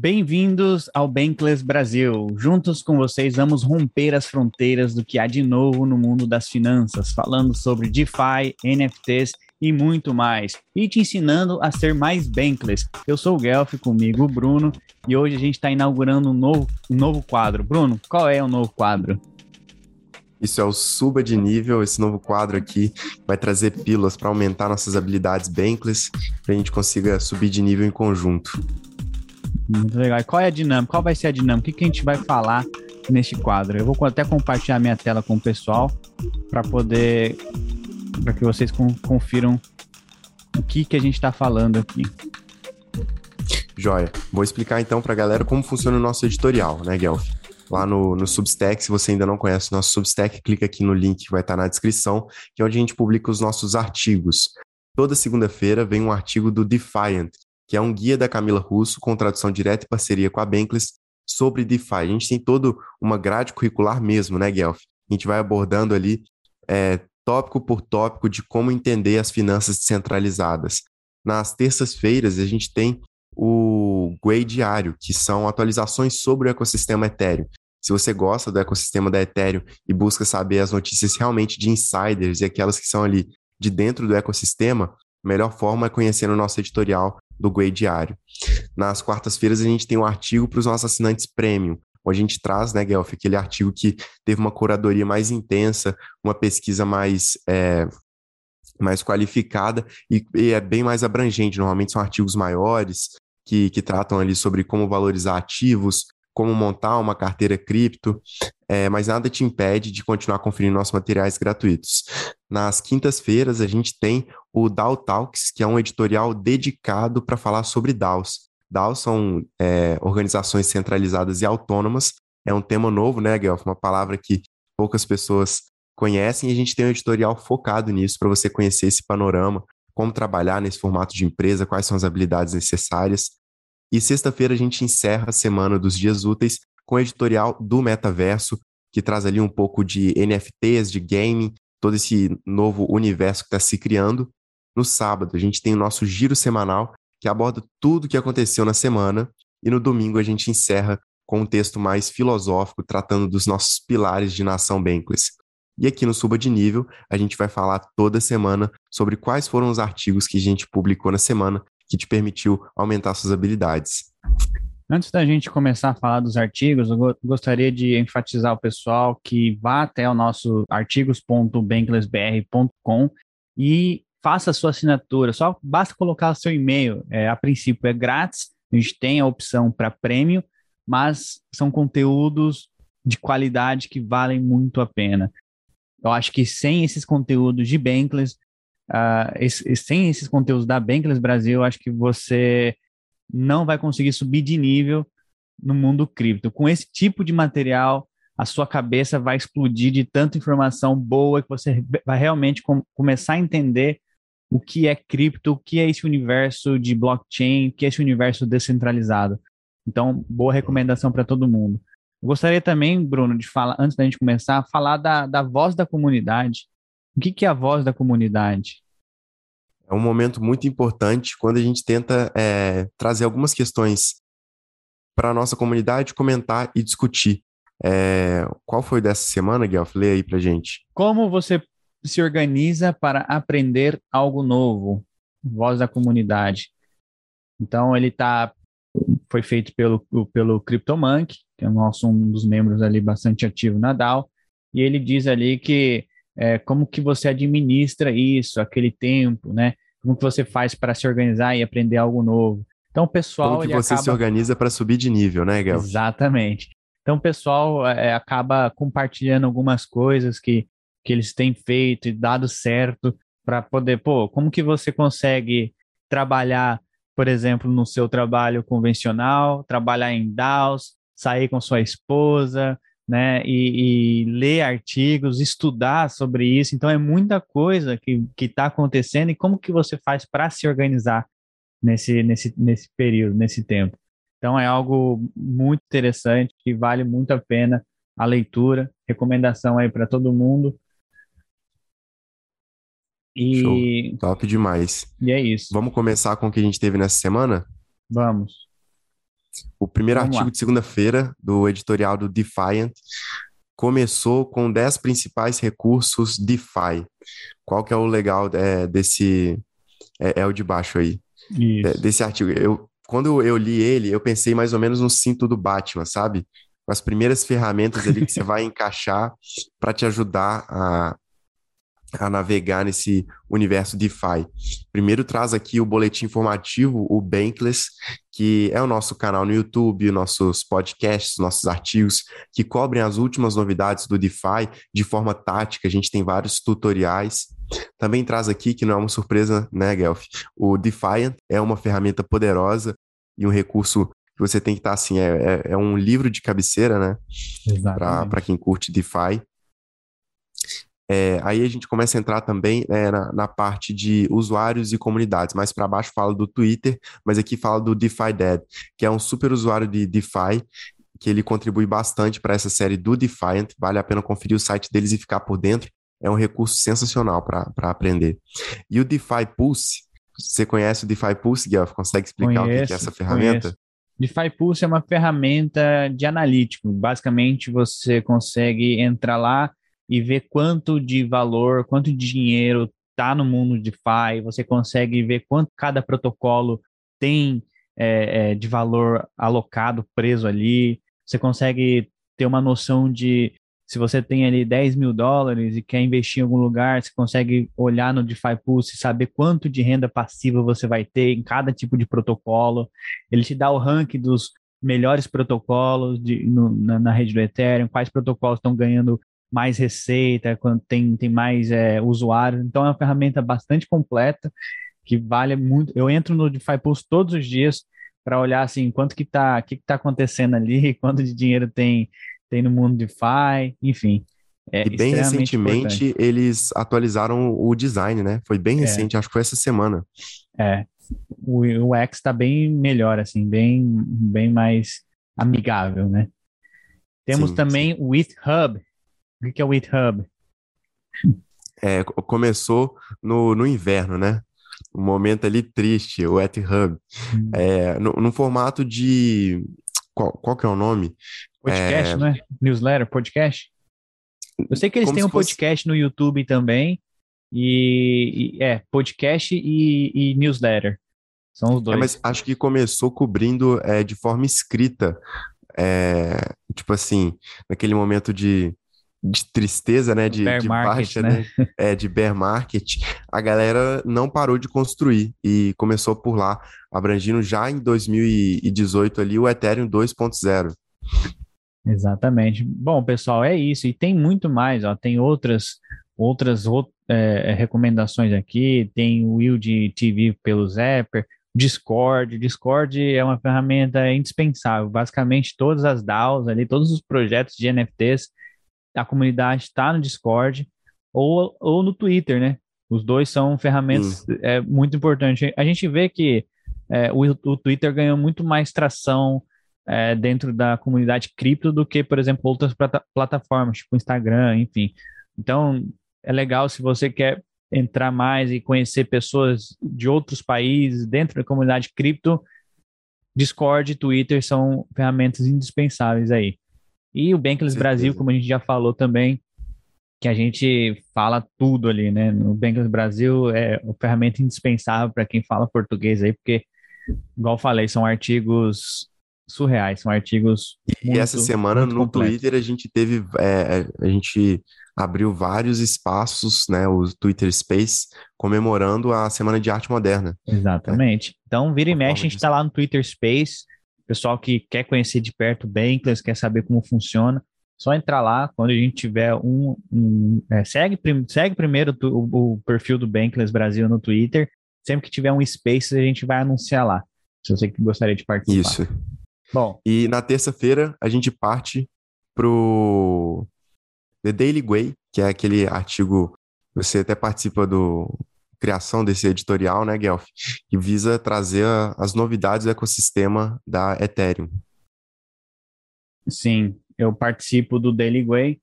Bem-vindos ao Bankless Brasil. Juntos com vocês vamos romper as fronteiras do que há de novo no mundo das finanças, falando sobre DeFi, NFTs e muito mais, e te ensinando a ser mais Bankless. Eu sou o Guelph, comigo o Bruno, e hoje a gente está inaugurando um novo, um novo quadro. Bruno, qual é o novo quadro? Isso é o Suba de Nível, esse novo quadro aqui vai trazer pílulas para aumentar nossas habilidades Bankless, para a gente consiga subir de nível em conjunto. Muito legal. E qual é a dinâmica? Qual vai ser a dinâmica? O que, a gente vai falar neste quadro? Eu vou até compartilhar minha tela com o pessoal para poder para que vocês confiram o que, que a gente está falando aqui. Joia. Vou explicar então para a galera como funciona o nosso editorial, né, Guelph? Lá no, no Substack, se você ainda não conhece o nosso Substack, clica aqui no link que vai estar na descrição, que é onde a gente publica os nossos artigos. Toda segunda-feira vem um artigo do Defiant, que é um guia da Camila Russo com tradução direta e parceria com a Bankless sobre DeFi. A gente tem todo uma grade curricular mesmo, né, Guelph? A gente vai abordando ali é, tópico por tópico de como entender as finanças descentralizadas. Nas terças-feiras, a gente tem o GUI diário, que são atualizações sobre o ecossistema Ethereum. Se você gosta do ecossistema da Ethereum e busca saber as notícias realmente de insiders e aquelas que são ali de dentro do ecossistema, a melhor forma é conhecer o nosso editorial do GUI diário. Nas quartas-feiras, a gente tem um artigo para os nossos assinantes premium, onde a gente traz, né, Guelph, aquele artigo que teve uma curadoria mais intensa, uma pesquisa mais, é, mais qualificada e, e, é bem mais abrangente. Normalmente são artigos maiores que, que tratam ali sobre como valorizar ativos, como montar uma carteira cripto, é, mas nada te impede de continuar conferindo nossos materiais gratuitos. Nas quintas-feiras, a gente tem o DAO Talks, que é um editorial dedicado para falar sobre DAOs. DAOs são é, organizações centralizadas e autônomas. É um tema novo, né, Guelph? Uma palavra que poucas pessoas conhecem e a gente tem um editorial focado nisso para você conhecer esse panorama, como trabalhar nesse formato de empresa, quais são as habilidades necessárias. E sexta-feira a gente encerra a semana dos dias úteis com o editorial do metaverso, que traz ali um pouco de NFTs, de gaming, todo esse novo universo que está se criando. No sábado, a gente tem o nosso giro semanal, que aborda tudo o que aconteceu na semana, e no domingo a gente encerra com um texto mais filosófico, tratando dos nossos pilares de nação Bankless. E aqui no Suba de Nível, a gente vai falar toda semana sobre quais foram os artigos que a gente publicou na semana que te permitiu aumentar suas habilidades. Antes da gente começar a falar dos artigos, eu gostaria de enfatizar o pessoal que vá até o nosso artigos.banklessbr.com e faça a sua assinatura. Só basta colocar o seu e-mail. É, a princípio é grátis, a gente tem a opção para prêmio, mas são conteúdos de qualidade que valem muito a pena. Eu acho que sem esses conteúdos de Bankless, uh, esse, sem esses conteúdos da Bankless Brasil, acho que você não vai conseguir subir de nível no mundo cripto. Com esse tipo de material, a sua cabeça vai explodir de tanta informação boa que você vai realmente com, começar a entender o que é cripto, o que é esse universo de blockchain, o que é esse universo descentralizado. Então, boa recomendação para todo mundo. Eu gostaria também, Bruno, de falar, antes da gente começar, falar da, da voz da comunidade. O que, que é a voz da comunidade? É um momento muito importante quando a gente tenta é, trazer algumas questões para a nossa comunidade, comentar e discutir. É, qual foi dessa semana, Guelph? Lê aí para gente. Como você se organiza para aprender algo novo? Voz da comunidade. Então, ele tá, foi feito pelo, pelo CryptoMonk, que é nosso, um dos membros ali bastante ativo na DAO, e ele diz ali que é, como que você administra isso, aquele tempo, né? Como que você faz para se organizar e aprender algo novo. Então, o pessoal. Como que você acaba... se organiza para subir de nível, né, Gal? Exatamente. Então, o pessoal é, acaba compartilhando algumas coisas que, que eles têm feito e dado certo para poder, pô, como que você consegue trabalhar, por exemplo, no seu trabalho convencional, trabalhar em DAOs, sair com sua esposa, né, e, e, ler artigos, estudar sobre isso. Então é muita coisa que está acontecendo e como que você faz para se organizar nesse, nesse, nesse período, nesse tempo. Então é algo muito interessante que vale muito a pena a leitura. Recomendação aí para todo mundo. E... Show. Top demais. E é isso. Vamos começar com o que a gente teve nessa semana? Vamos. O primeiro Vamos artigo lá. de segunda-feira do editorial do Defiant começou com 10 principais recursos DeFi. Qual que é o legal é, desse... É, é o de baixo aí. Isso. desse artigo. Eu, quando eu li ele, eu pensei mais ou menos no cinto do Batman, sabe? Com as primeiras ferramentas ali que você vai encaixar para te ajudar a, a navegar nesse universo DeFi. Primeiro traz aqui o boletim informativo, o Bankless, que é o nosso canal no YouTube, nossos podcasts, nossos artigos, que cobrem as últimas novidades do DeFi de forma tática. A gente tem vários tutoriais. Também traz aqui, que não é uma surpresa, né, Guelph? O Defiant é uma ferramenta poderosa e um recurso que você tem que estar assim, é, é, é um livro de cabeceira, né? Para quem curte DeFi. É, aí a gente começa a entrar também é, na, na parte de usuários e comunidades. Mais para baixo fala do Twitter, mas aqui fala do DeFi Dead, que é um super usuário de DeFi, que ele contribui bastante para essa série do Defiant. Vale a pena conferir o site deles e ficar por dentro. É um recurso sensacional para aprender. E o DeFi Pulse, você conhece o DeFi Pulse, Guelph? Consegue explicar o que é Conheço, essa ferramenta? conheço. DeFi Pulse é uma ferramenta de analítico. Basicamente, você consegue entrar lá e ver quanto de valor, quanto de dinheiro está no mundo DeFi. Você consegue ver quanto cada protocolo tem é, é, de valor alocado, preso ali. Você consegue ter uma noção de se você tem ali 10 mil dólares e quer investir em algum lugar, você consegue olhar no DeFi Pulse e saber quanto de renda passiva você vai ter em cada tipo de protocolo. Ele te dá o ranking dos melhores protocolos de, no, na, na, rede do Ethereum, quais protocolos estão ganhando mais receita, quando tem, tem mais é, usuários. Então é uma ferramenta bastante completa que vale muito. Eu entro no DeFi Pulse todos os dias para olhar assim quanto que está, que está acontecendo ali, quanto de dinheiro tem tem no mundo DeFi, enfim. É e bem recentemente importante. eles atualizaram o design, né? Foi bem recente, é. acho que foi essa semana. É. O, o X está bem melhor, assim, bem, bem mais amigável, né? Temos Sim, também o GitHub. O que é o GitHub? É, começou no, no inverno, né? Um momento ali triste, o GitHub. Hum. É, no, no formato de. Qual, qual que é o nome? Podcast, é... não é? Newsletter, podcast? Eu sei que eles Como têm um fosse- podcast no YouTube também. E, e- é, podcast e, e newsletter. São os É, dois. mas acho que começou cobrindo é, de forma escrita. É, tipo assim, naquele momento de, de tristeza, né? De, de market, baixa, né? né? É, de bear market, a galera não parou de construir e começou por lá, abrangindo já em 2018 ali o Ethereum 2.0. Exatamente. Bom, pessoal, é isso. E tem muito mais, ó. Tem outras outras ou- é, recomendações aqui. Tem o Yield TV pelo Zapper, Discord. Discord é uma ferramenta indispensável. Basicamente, todas as DAOs ali, todos os projetos de NFTs, a comunidade está no Discord ou, ou no Twitter, né? Os dois são ferramentas é, muito importantes. A gente vê que é, o, o Twitter ganhou muito mais tração é, dentro da comunidade cripto do que, por exemplo, outras plata- plataformas, tipo Instagram, enfim. Então, é legal se você quer entrar mais e conhecer pessoas de outros países dentro da comunidade cripto, Discord e Twitter são ferramentas indispensáveis aí. E o Bankless Certeza. Brasil, como a gente já falou também, que a gente fala tudo ali, né? No Bankless Brasil é uma ferramenta indispensável para quem fala português aí, porque, igual falei, são artigos surreais, são artigos E muito, essa semana no completos. Twitter a gente teve, é, a gente abriu vários espaços, né? O Twitter Space comemorando a Semana de Arte Moderna. Exatamente. Então, vira e mexe, a gente está lá no Twitter Space. Pessoal que quer conhecer de perto o Bankless, quer saber como funciona, só entrar lá quando a gente tiver um. um- é, segue, segue primeiro o, o perfil do Bankless Brasil no Twitter. Sempre que tiver um Space, a gente vai anunciar lá. Se você que gostaria de participar. Isso. Bom, E na terça-feira a gente parte pro The Daily Way, que é aquele artigo, você até participa do criação desse editorial, né, Guelph? Que visa trazer a- as novidades do ecossistema da Ethereum. sim, eu participo do Daily Way.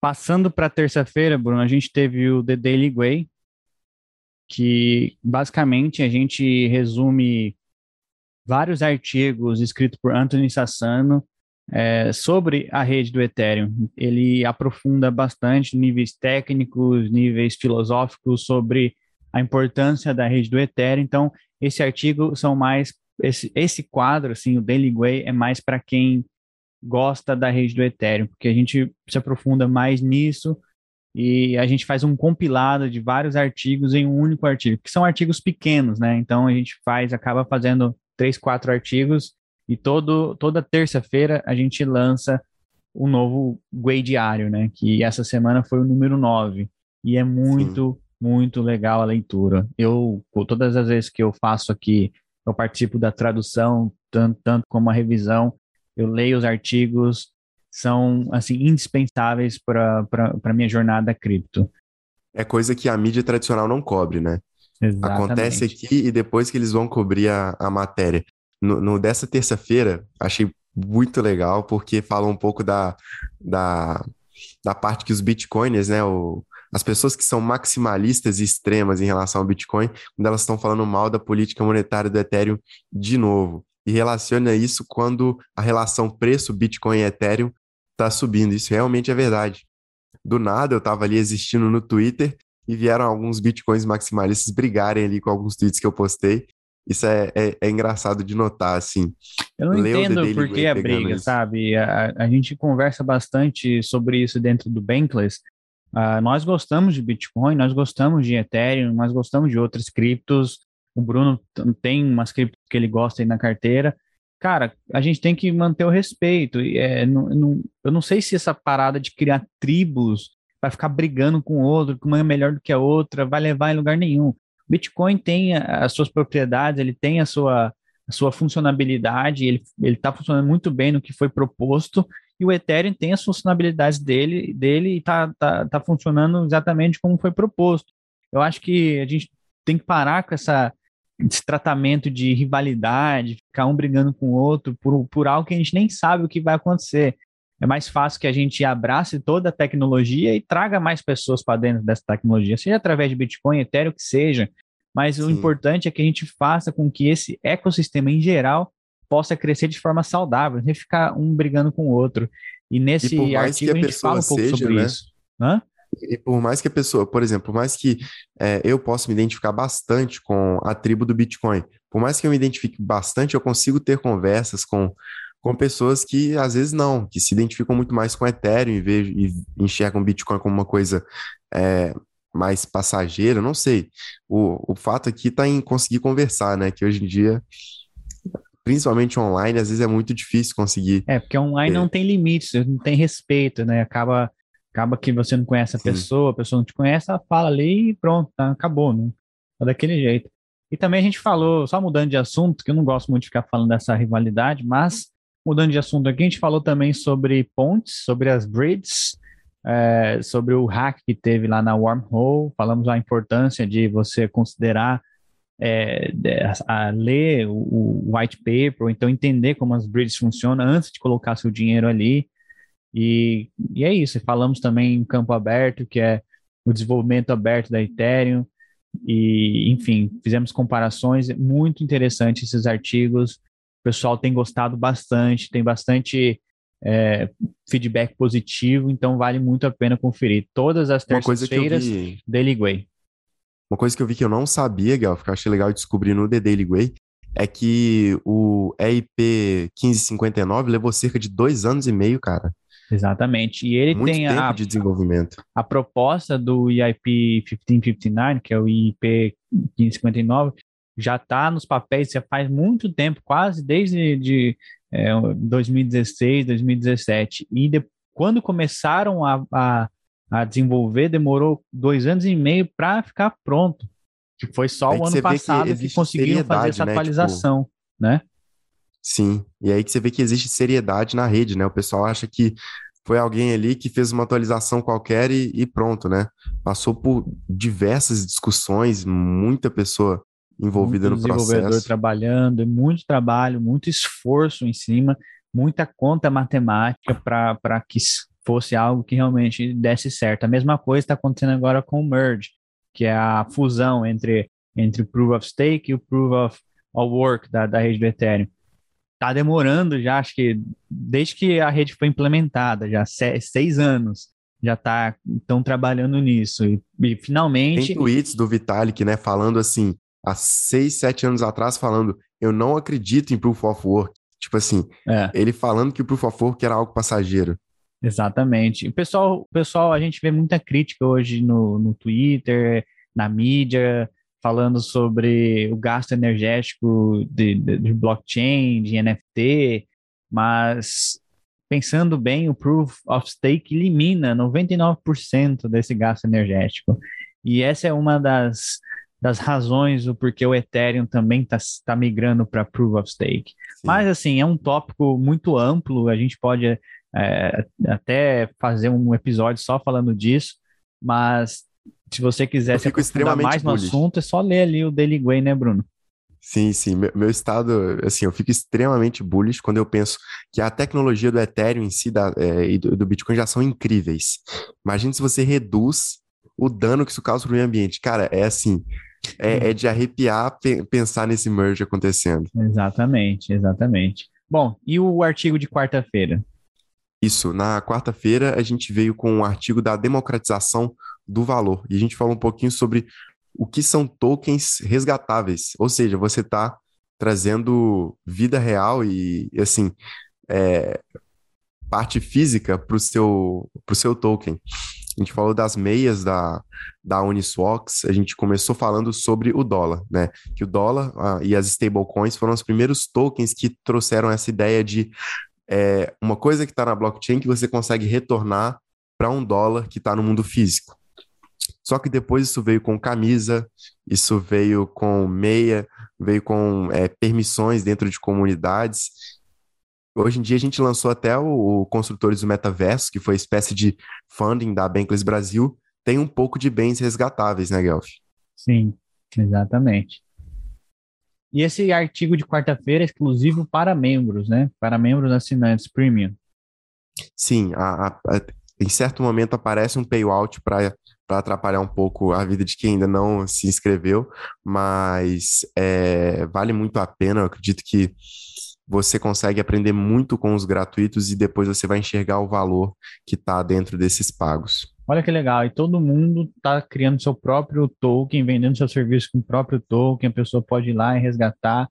Passando para terça-feira, Bruno, a gente teve o The Daily Way, que basicamente a gente resume vários artigos escritos por Anthony Sassano é, sobre a rede do Ethereum. Ele aprofunda bastante níveis técnicos, níveis filosóficos sobre a importância da rede do Ethereum. Então, esse artigo são mais esse, esse quadro, assim, o Daily Way é mais para quem gosta da rede do Ethereum, porque a gente se aprofunda mais nisso e a gente faz um compilado de vários artigos em um único artigo, que são artigos pequenos, né? Então a gente faz, acaba fazendo três, quatro artigos e todo, toda terça-feira a gente lança o novo Way diário, né? Que essa semana foi o número 9 e é muito, Sim. muito legal a leitura. Eu, todas as vezes que eu faço aqui, eu participo da tradução, tanto, tanto como a revisão, eu leio os artigos, são assim indispensáveis para a minha jornada cripto. É coisa que a mídia tradicional não cobre, né? Exatamente. Acontece aqui e depois que eles vão cobrir a, a matéria. No, no dessa terça-feira, achei muito legal, porque fala um pouco da, da, da parte que os bitcoiners, né? O, as pessoas que são maximalistas e extremas em relação ao Bitcoin, quando elas estão falando mal da política monetária do Ethereum de novo e relaciona isso quando a relação preço Bitcoin e Ethereum está subindo. Isso realmente é verdade. Do nada eu estava ali existindo no Twitter e vieram alguns Bitcoins maximalistas brigarem ali com alguns tweets que eu postei. Isso é, é, é engraçado de notar, assim. Eu não entendo por que a briga, isso. sabe? A, a gente conversa bastante sobre isso dentro do Bankless. Uh, nós gostamos de Bitcoin, nós gostamos de Ethereum, nós gostamos de outras criptos, o Bruno tem umas criptos que ele gosta aí na carteira. Cara, a gente tem que manter o respeito. É, não, não, eu não sei se essa parada de criar tribos vai ficar brigando com o outro, que uma é melhor do que a outra, vai levar em lugar nenhum. Bitcoin tem as suas propriedades, ele tem a sua, a sua funcionabilidade, ele está funcionando muito bem no que foi proposto, e o Ethereum tem as funcionalidades dele, dele e está tá, tá funcionando exatamente como foi proposto. Eu acho que a gente tem que parar com essa, esse tratamento de rivalidade, ficar um brigando com o outro por, por algo que a gente nem sabe o que vai acontecer. É mais fácil que a gente abrace toda a tecnologia e traga mais pessoas para dentro dessa tecnologia, seja através de Bitcoin, Ethereum, que seja. Mas Sim. o importante é que a gente faça com que esse ecossistema em geral possa crescer de forma saudável, sem ficar um brigando com o outro. E nesse e artigo a, a, gente fala um pouco seja, sobre né? isso. Hã? E por mais que a pessoa, por exemplo, por mais que é, eu possa me identificar bastante com a tribo do Bitcoin, por mais que eu me identifique bastante, eu consigo ter conversas com, com pessoas que às vezes não, que se identificam muito mais com Ethereum e, vejo, e enxergam Bitcoin como uma coisa é, mais passageira, não sei. O, o fato aqui está em conseguir conversar, né? Que hoje em dia principalmente online, às vezes é muito difícil conseguir. É, porque online é. não tem limites, não tem respeito, né? Acaba Acaba que você não conhece a Sim. pessoa, a pessoa não te conhece, ela fala ali e pronto, tá, acabou, né? É daquele jeito. E também a gente falou, só mudando de assunto, que eu não gosto muito de ficar falando dessa rivalidade, mas mudando de assunto aqui, a gente falou também sobre pontes, sobre as bridges, é, sobre o hack que teve lá na Wormhole, falamos a importância de você considerar é, a, ler o, o, white paper, ou então entender como as bridges funcionam antes de colocar seu dinheiro ali. E, e é isso. Falamos também em campo aberto, que é o desenvolvimento aberto da Ethereum. E, enfim, fizemos comparações. Muito interessante esses artigos. O pessoal tem gostado bastante, tem bastante é, feedback positivo, então vale muito a pena conferir. Todas as terças-feiras, vi... Daily Way. Uma coisa que eu vi que eu não sabia, Gal, que eu achei legal descobrir no The Daily Way, é que o EIP 1559 levou cerca de dois anos e meio, cara. Exatamente. E ele Muito tem tempo a, de desenvolvimento. A proposta do EIP 1559, que é o IP 1559, já está nos papéis já faz muito tempo, quase desde de, é, 2016, 2017. E de, quando começaram a, a, a, desenvolver, demorou dois anos e meio para ficar pronto. Que foi só o ano passado que, que conseguiram fazer essa né? atualização, tipo... né? Sim, e aí que você vê que existe seriedade na rede, né? O pessoal acha que foi alguém ali que fez uma atualização qualquer e, e pronto, né? Passou por diversas discussões, muita pessoa envolvida muito no processo. desenvolvedor trabalhando, muito trabalho, muito esforço em cima, muita conta matemática para que fosse algo que realmente desse certo. A mesma coisa está acontecendo agora com o Merge, que é a fusão entre, entre o Proof of Stake e o Proof of, of Work da, da rede do Ethereum. Está demorando já, acho que desde que a rede foi implementada, já seis anos, já tá estão trabalhando nisso e, e, finalmente tem tweets do Vitalik, né, falando assim, há seis, sete anos atrás, falando eu não acredito em Proof of Work, tipo assim, é. ele falando que o Proof of Work era algo passageiro. Exatamente. O pessoal, pessoal, a gente vê muita crítica hoje no, no Twitter, na mídia, falando sobre o gasto energético de, de, de blockchain, de NFT, mas pensando bem, o Proof of Stake elimina 99% desse gasto energético. E essa é uma das, das razões o porquê o Ethereum também está tá migrando para Proof of Stake. Sim. Mas, assim, é um tópico muito amplo, a gente pode é, até fazer um episódio só falando disso, mas se você quiser se aprofundar mais no bullish. assunto, é só ler ali o Daily Way, né, Bruno? Sim, sim. Meu, meu, estado, assim, eu fico extremamente bullish quando eu penso que a tecnologia do Ethereum em si da, é, e do, do, Bitcoin já são incríveis. Imagine se você reduz o dano que isso causa para o meio ambiente. Cara, é assim, é, é de arrepiar pe pensar nesse merge acontecendo. Exatamente, exatamente. Bom, e o artigo de quarta-feira? Isso, na quarta-feira a gente veio com um artigo da democratização do valor. E a gente falou um pouquinho sobre o que são tokens resgatáveis, ou seja, você está trazendo vida real e, assim, é, parte física para o seu, pro seu token. A gente falou das meias da, da Uniswax, a gente começou falando sobre o dólar, né? Que o dólar e as stablecoins foram os primeiros tokens que trouxeram essa ideia de é, uma coisa que está na blockchain que você consegue retornar para um dólar que está no mundo físico. Só que depois isso veio com camisa, isso veio com meia, veio com é, permissões dentro de comunidades. Hoje em dia a gente lançou até o, o Construtores do Metaverso, que foi espécie de funding da Bankless Brasil, tem um pouco de bens resgatáveis, né, Guelph? Sim, exatamente. E esse artigo de quarta-feira é exclusivo para membros, né? Para membros assinantes premium. Sim, a, a, a, em certo momento aparece um payout para para atrapalhar um pouco a vida de quem ainda não se inscreveu, mas é, vale muito a pena. Eu acredito que você consegue aprender muito com os gratuitos e depois você vai enxergar o valor que está dentro desses pagos. Olha que legal, e todo mundo está criando seu próprio token, vendendo seu serviço com o próprio token, a pessoa pode ir lá e resgatar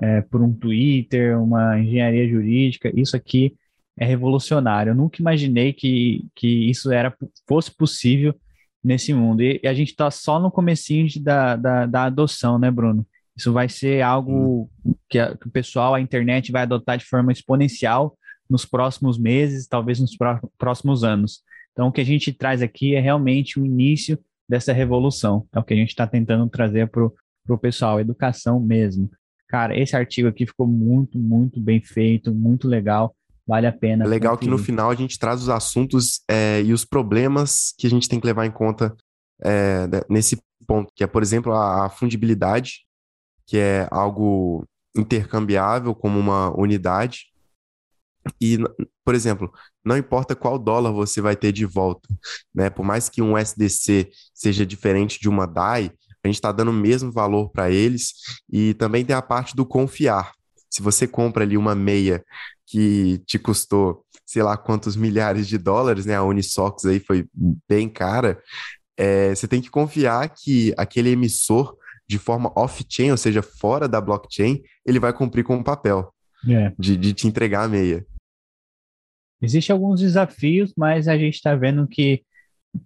é, por um Twitter, uma engenharia jurídica. Isso aqui é revolucionário. Eu nunca imaginei que, que isso era fosse possível nesse mundo. E, e a gente está só no comecinho de, da, da, da, adoção, né, Bruno? Isso vai ser algo hum. que, a, que, o pessoal, a internet vai adotar de forma exponencial nos próximos meses, talvez nos pró próximos anos. Então, o que a gente traz aqui é realmente o início dessa revolução. É o que a gente está tentando trazer para o pessoal, educação mesmo. Cara, esse artigo aqui ficou muito, muito bem feito, muito legal vale a pena. É legal que no final a gente traz os assuntos é, e os problemas que a gente tem que levar em conta é, nesse ponto, que é, por exemplo, a, a fundibilidade, que é algo intercambiável como uma unidade. E, por exemplo, não importa qual dólar você vai ter de volta, né? Por mais que um SDC seja diferente de uma DAI, a gente está dando o mesmo valor para eles. E também tem a parte do confiar. Se você compra ali uma meia que te custou, sei lá quantos milhares de dólares, né? A Unisox aí foi bem cara. É, você tem que confiar que aquele emissor, de forma off-chain, ou seja, fora da blockchain, ele vai cumprir com o papel é. de, de te entregar a meia. Existem alguns desafios, mas a gente está vendo que,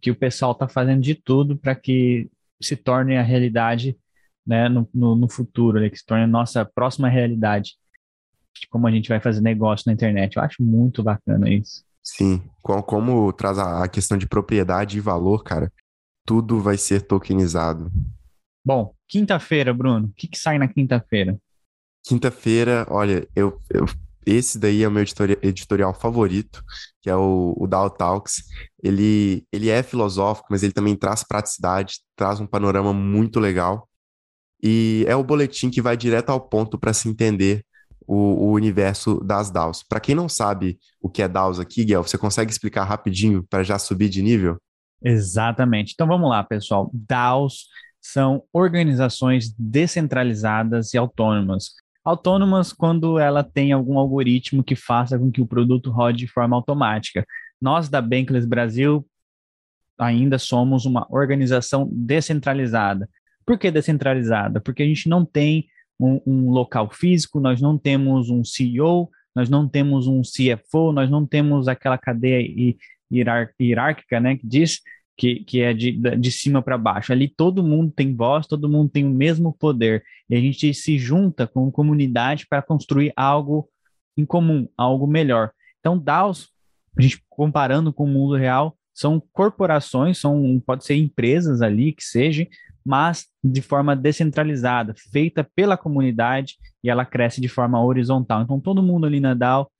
que o pessoal está fazendo de tudo para que se torne a realidade né, no, no, no futuro, né, que se torne a nossa próxima realidade de como a gente vai fazer negócio na internet. Eu acho muito bacana isso. Sim, como traz a questão de propriedade e valor, cara, tudo vai ser tokenizado. Bom, quinta-feira, Bruno, o que, que sai na quinta-feira? Quinta-feira, olha, eu, eu, esse daí é o meu editorial, editorial favorito, que é o, o Dow Talks. Ele, ele é filosófico, mas ele também traz praticidade, traz um panorama muito legal. E é o boletim que vai direto ao ponto para se entender o, o universo das DAOs. Para quem não sabe o que é DAOs aqui, Guel, você consegue explicar rapidinho para já subir de nível? Exatamente. Então vamos lá, pessoal. DAOs são organizações descentralizadas e autônomas. Autônomas quando ela tem algum algoritmo que faça com que o produto rode de forma automática. Nós da Bankless Brasil ainda somos uma organização descentralizada. Por que descentralizada? Porque a gente não tem um, um local físico, nós não temos um CEO, nós não temos um CFO, nós não temos aquela cadeia hierárquica, né, que diz que, que é de, de cima para baixo. Ali todo mundo tem voz, todo mundo tem o mesmo poder. E a gente se junta como comunidade para construir algo em comum, algo melhor. Então, DAOs, a gente comparando com o mundo real, são corporações, são pode ser empresas ali que seja, mas de forma descentralizada, feita pela comunidade e ela cresce de forma horizontal. Então todo mundo ali na DAO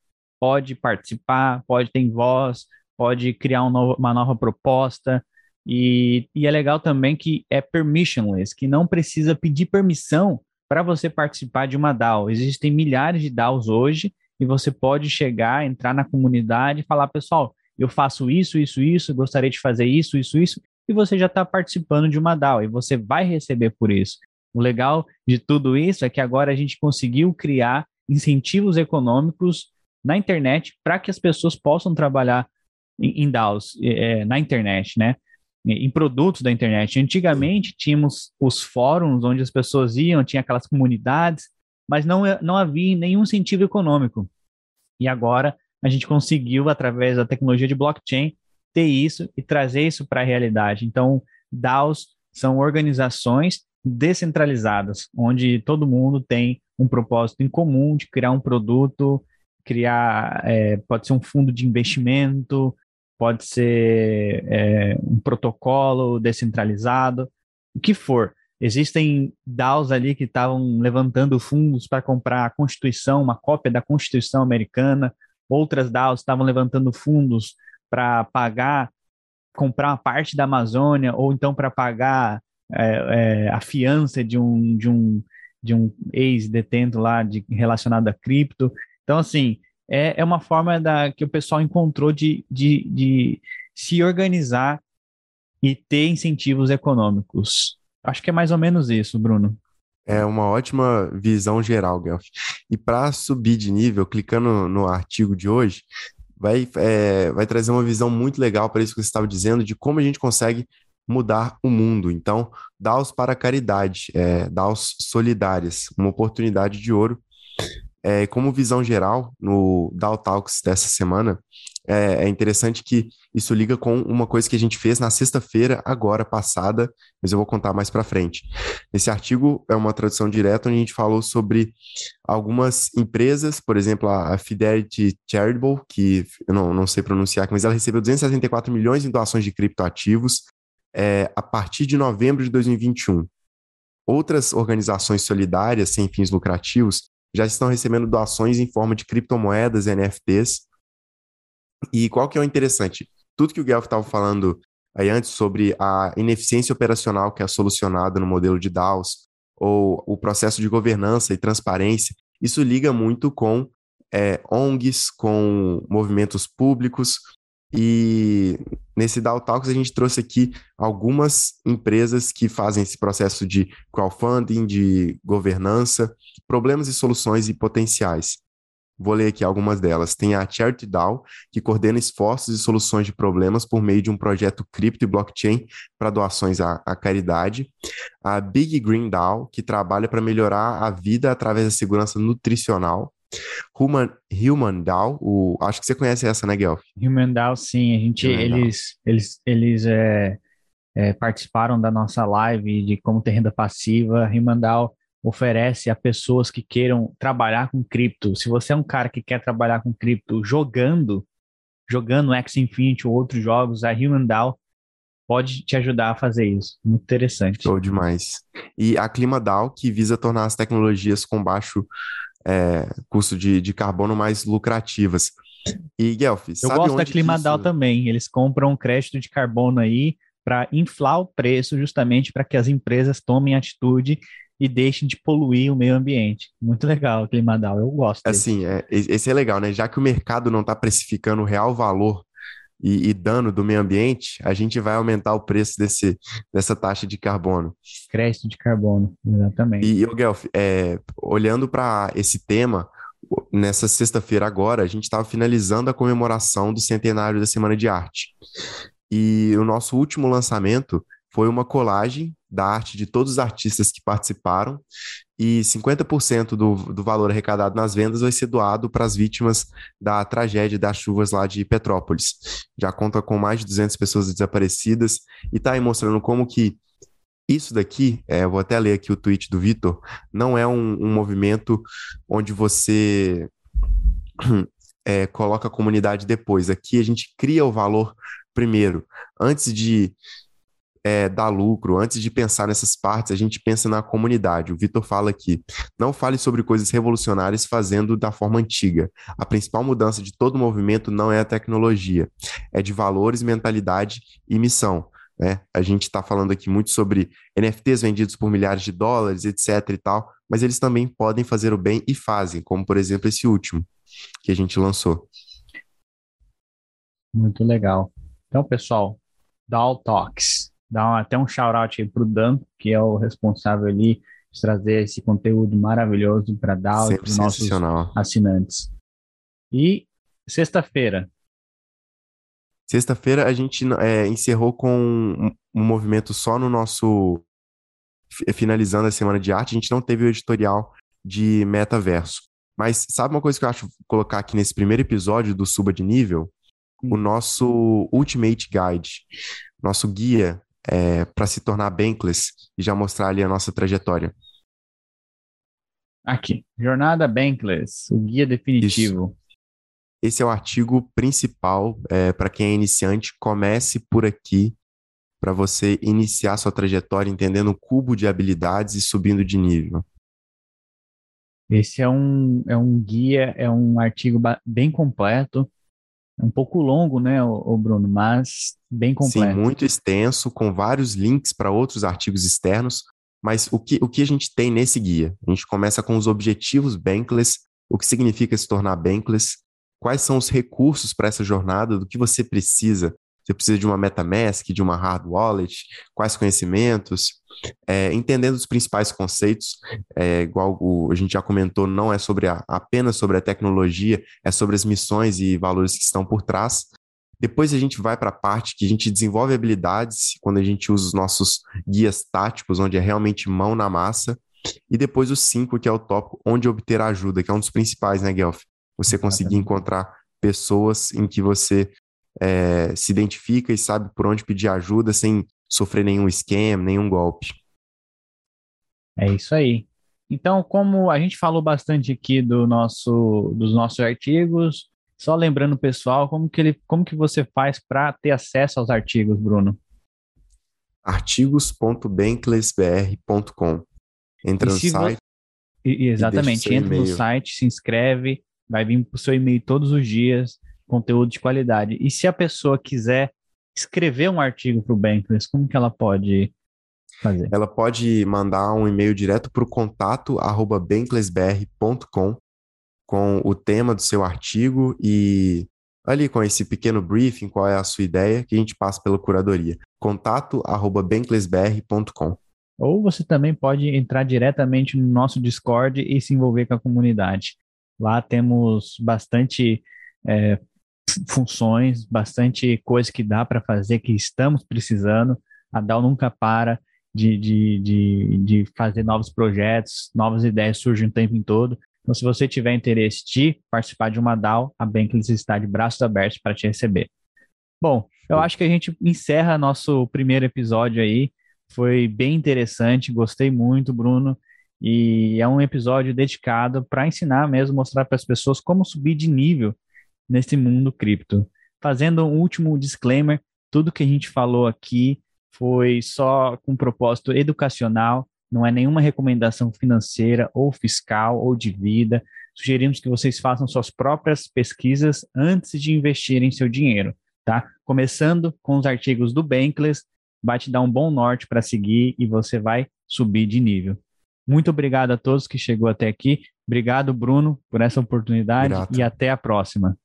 pode participar, pode ter voz, pode criar um novo, uma nova proposta. E, e é legal também que é permissionless, que não precisa pedir permissão para você participar de uma DAO. Existem milhares de DAOs hoje e você pode chegar, entrar na comunidade e falar, pessoal, eu faço isso, isso, isso, gostaria de fazer isso, isso, isso, e você já está participando de uma DAO e você vai receber por isso. O legal de tudo isso é que agora a gente conseguiu criar incentivos econômicos na internet para que as pessoas possam trabalhar em, em DAOs é, na internet, né? Em produtos da internet. Antigamente tínhamos os fóruns onde as pessoas iam, tinha aquelas comunidades, mas não, não havia nenhum incentivo econômico. E agora a gente conseguiu, através da tecnologia de blockchain, ter isso e trazer isso para a realidade. Então, DAOs são organizações descentralizadas, onde todo mundo tem um propósito em comum de criar um produto, criar, é, pode ser um fundo de investimento, pode ser é, um protocolo descentralizado, o que for. Existem DAOs ali que estavam levantando fundos para comprar a Constituição, uma cópia da Constituição americana, outras DAOs estavam levantando fundos para pagar, comprar uma parte da Amazônia, ou então para pagar é, é, a fiança de um, de um, de um ex-detento lá de, relacionado a cripto. Então, assim, é, é uma forma da, que o pessoal encontrou de, de, de se organizar e ter incentivos econômicos. Acho que é mais ou menos isso, Bruno. É uma ótima visão geral, Guelph. E para subir de nível, clicando no artigo de hoje, vai, é, vai trazer uma visão muito legal para isso que você estava dizendo, de como a gente consegue mudar o mundo. Então, DAOs para a caridade, é, DAOs solidárias, uma oportunidade de ouro é, como visão geral, no DAO Talks dessa semana, é, é, interessante que isso liga com uma coisa que a gente fez na sexta-feira, agora passada, mas eu vou contar mais para frente. Esse artigo é uma tradução direta onde a gente falou sobre algumas empresas, por exemplo, a Fidelity Charitable, que eu não, não sei pronunciar, mas ela recebeu 274 milhões em doações de criptoativos é, a partir de novembro de 2021. Outras organizações solidárias sem fins lucrativos já estão recebendo doações em forma de criptomoedas e NFTs. E qual que é o interessante? Tudo que o Guelph estava falando aí antes sobre a ineficiência operacional que é solucionada no modelo de DAOs, ou o processo de governança e transparência, isso liga muito com é, ONGs, com movimentos públicos, e nesse DAO Talks a gente trouxe aqui algumas empresas que fazem esse processo de crowdfunding, de governança, problemas e soluções e potenciais. Vou ler aqui algumas delas. Tem a Charity DAO, que coordena esforços e soluções de problemas por meio de um projeto cripto e blockchain para doações à, à caridade. A Big Green DAO, que trabalha para melhorar a vida através da segurança nutricional. Human, Human DAO, o, acho que você conhece essa, né, Guelph? Human DAO, sim. A gente, Human eles, DAO. eles, eles é, é, participaram da nossa live de como ter renda passiva. Human DAO oferece a pessoas que queiram trabalhar com cripto. Se você é um cara que quer trabalhar com cripto jogando, jogando X Infinity ou outros jogos, a Human DAO pode te ajudar a fazer isso. Muito interessante. Show demais. E a ClimaDAO, que visa tornar as tecnologias com baixo é, custo de, de carbono mais lucrativas. E, Guelph, Eu gosto da ClimaDAO isso... também. Eles compram um crédito de carbono aí para inflar o preço justamente para que as empresas tomem atitude e deixem de poluir o meio ambiente. Muito legal o ClimaDAO, eu gosto. Assim, é, esse é legal, né? Já que o mercado não está precificando o real valor e, e, dano do meio ambiente, a gente vai aumentar o preço desse, dessa taxa de carbono. Crédito de carbono, exatamente. E, Guelph, é, olhando para esse tema, nessa sexta-feira agora, a gente estava finalizando a comemoração do centenário da Semana de Arte. E o nosso último lançamento foi uma colagem da arte de todos os artistas que participaram e 50% do, do valor arrecadado nas vendas vai ser doado para as vítimas da tragédia das chuvas lá de Petrópolis. Já conta com mais de 200 pessoas desaparecidas e está aí mostrando como que isso daqui, é, vou até ler aqui o tweet do Vitor, não é um, um movimento onde você é, coloca a comunidade depois. Aqui a gente cria o valor primeiro. Antes de é, dar lucro, antes de pensar nessas partes, a gente pensa na comunidade. O Vitor fala aqui: não fale sobre coisas revolucionárias fazendo da forma antiga. A principal mudança de todo movimento não é a tecnologia, é de valores, mentalidade e missão. Né? A gente está falando aqui muito sobre NFTs vendidos por milhares de dólares, etc. e tal, mas eles também podem fazer o bem e fazem, como por exemplo esse último que a gente lançou. Muito legal. Então, pessoal, DAO Talks dar até um shout-out aí para o Dan, que é o responsável ali de trazer esse conteúdo maravilhoso para dar para os nossos assinantes. E sexta-feira. Sexta-feira a gente é, encerrou com um, um movimento só no nosso. Finalizando a semana de arte, a gente não teve o editorial de metaverso. Mas sabe uma coisa que eu acho colocar aqui nesse primeiro episódio do Suba de Nível? O nosso Ultimate Guide, nosso guia é, para se tornar Bankless e já mostrar ali a nossa trajetória? Aqui, Jornada Bankless, o guia definitivo. Isso. Esse é o artigo principal é, para quem é iniciante. Comece por aqui para você iniciar sua trajetória entendendo o cubo de habilidades e subindo de nível. Esse é um, é um guia, é um artigo bem completo um pouco longo, né, o, Bruno, mas bem completo. Sim, muito extenso, com vários links para outros artigos externos. Mas o que, o que a gente tem nesse guia? A gente começa com os objetivos Bankless, o que significa se tornar Bankless, quais são os recursos para essa jornada, do que você precisa você precisa de uma MetaMask, de uma hard wallet, quais conhecimentos, é, entendendo os principais conceitos, é, igual o, a gente já comentou, não é sobre a, apenas sobre a tecnologia, é sobre as missões e valores que estão por trás. Depois a gente vai para a parte que a gente desenvolve habilidades, quando a gente usa os nossos guias táticos, onde é realmente mão na massa. E depois o 5, que é o tópico onde obter ajuda, que é um dos principais, né, Guelph? Você conseguir encontrar pessoas em que você é, se identifica e sabe por onde pedir ajuda sem sofrer nenhum esquema, nenhum golpe. É isso aí. Então, como a gente falou bastante aqui do nosso, dos nossos artigos, só lembrando pessoal, como que, ele, como que você faz para ter acesso aos artigos, Bruno? artigos.banklessbr.com Entra no site. E, exatamente, entra no site, se inscreve, vai vir para o seu e-mail todos os dias conteúdo de qualidade. E se a pessoa quiser escrever um artigo para o Bankless, como que ela pode fazer? Ela pode mandar um e-mail direto para o contato arroba banklessbr.com com o tema do seu artigo e ali com esse pequeno briefing, qual é a sua ideia, que a gente passa pela curadoria. Contato arroba banklessbr.com Ou você também pode entrar diretamente no nosso Discord e se envolver com a comunidade. Lá temos bastante é, funções, bastante coisa que dá para fazer, que estamos precisando. A DAO nunca para de, de, de, de fazer novos projetos, novas ideias surgem o tempo todo. Então, se você tiver interesse de participar de uma DAO, a Bankless está de braços abertos para te receber. Bom, eu acho que a gente encerra nosso primeiro episódio aí. Foi bem interessante, gostei muito, Bruno. E é um episódio dedicado para ensinar mesmo, mostrar para as pessoas como subir de nível nesse mundo cripto. Fazendo um último disclaimer, tudo que a gente falou aqui foi só com propósito educacional, não é nenhuma recomendação financeira ou fiscal ou de vida. Sugerimos que vocês façam suas próprias pesquisas antes de investirem seu dinheiro, tá? Começando com os artigos do Bankless, vai te dar um bom norte para seguir e você vai subir de nível. Muito obrigado a todos que chegou até aqui. Obrigado, Bruno, por essa oportunidade Grato. e até a próxima.